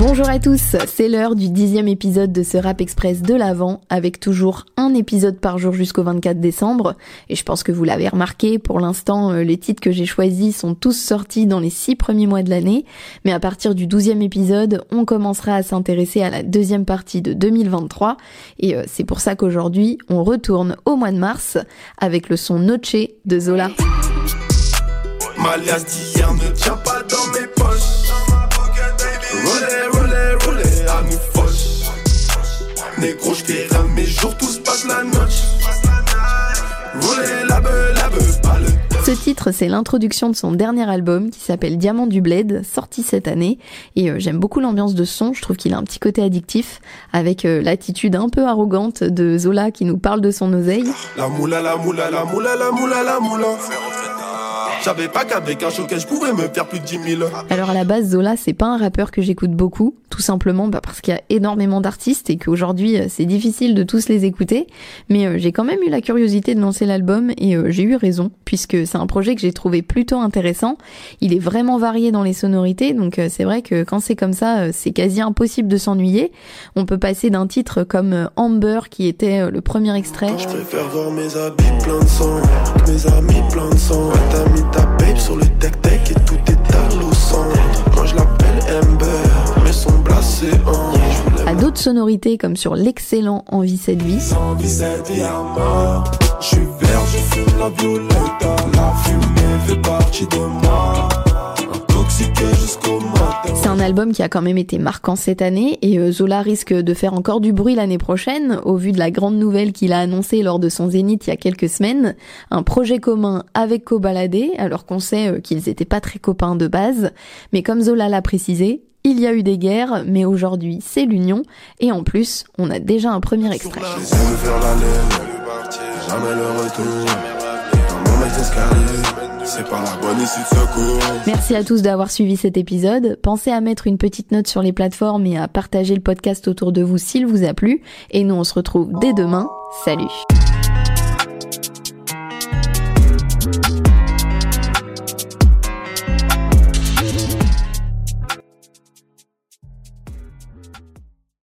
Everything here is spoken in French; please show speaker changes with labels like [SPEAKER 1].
[SPEAKER 1] Bonjour à tous, c'est l'heure du dixième épisode de ce Rap Express de l'Avent, avec toujours un épisode par jour jusqu'au 24 décembre. Et je pense que vous l'avez remarqué, pour l'instant, euh, les titres que j'ai choisis sont tous sortis dans les six premiers mois de l'année. Mais à partir du douzième épisode, on commencera à s'intéresser à la deuxième partie de 2023. Et euh, c'est pour ça qu'aujourd'hui, on retourne au mois de mars avec le son Noche de Zola. C'est l'introduction de son dernier album qui s'appelle Diamant du Bled, sorti cette année. Et euh, j'aime beaucoup l'ambiance de son, je trouve qu'il a un petit côté addictif, avec euh, l'attitude un peu arrogante de Zola qui nous parle de son oseille. J'avais pas qu'avec un showcase je pouvais me faire plus de 10 000. Alors à la base, Zola, c'est pas un rappeur que j'écoute beaucoup, tout simplement bah, parce qu'il y a énormément d'artistes et qu'aujourd'hui euh, c'est difficile de tous les écouter. Mais euh, j'ai quand même eu la curiosité de lancer l'album et euh, j'ai eu raison puisque c'est un projet que j'ai trouvé plutôt intéressant. Il est vraiment varié dans les sonorités, donc c'est vrai que quand c'est comme ça, c'est quasi impossible de s'ennuyer. On peut passer d'un titre comme Amber qui était le premier extrait. Je préfère voir mes habits plein de sang, mes amis plein de sang ta babe sur le tech tech et tout est à. Moi je l'appelle Ember, mais son blasé en. À d'autres sonorités comme sur l'excellent Envie cette vie. Envie cette vie à mort. Je suis vert, je fume la violette. Album qui a quand même été marquant cette année. Et euh, Zola risque de faire encore du bruit l'année prochaine au vu de la grande nouvelle qu'il a annoncée lors de son zénith il y a quelques semaines, un projet commun avec Kobalade alors qu'on sait euh, qu'ils étaient pas très copains de base, mais comme Zola l'a précisé, il y a eu des guerres, mais aujourd'hui c'est l'union, et en plus, on a déjà un premier extrait. Merci à tous d'avoir suivi cet épisode. Pensez à mettre une petite note sur les plateformes et à partager le podcast autour de vous s'il vous a plu. Et nous, on se retrouve dès demain. Salut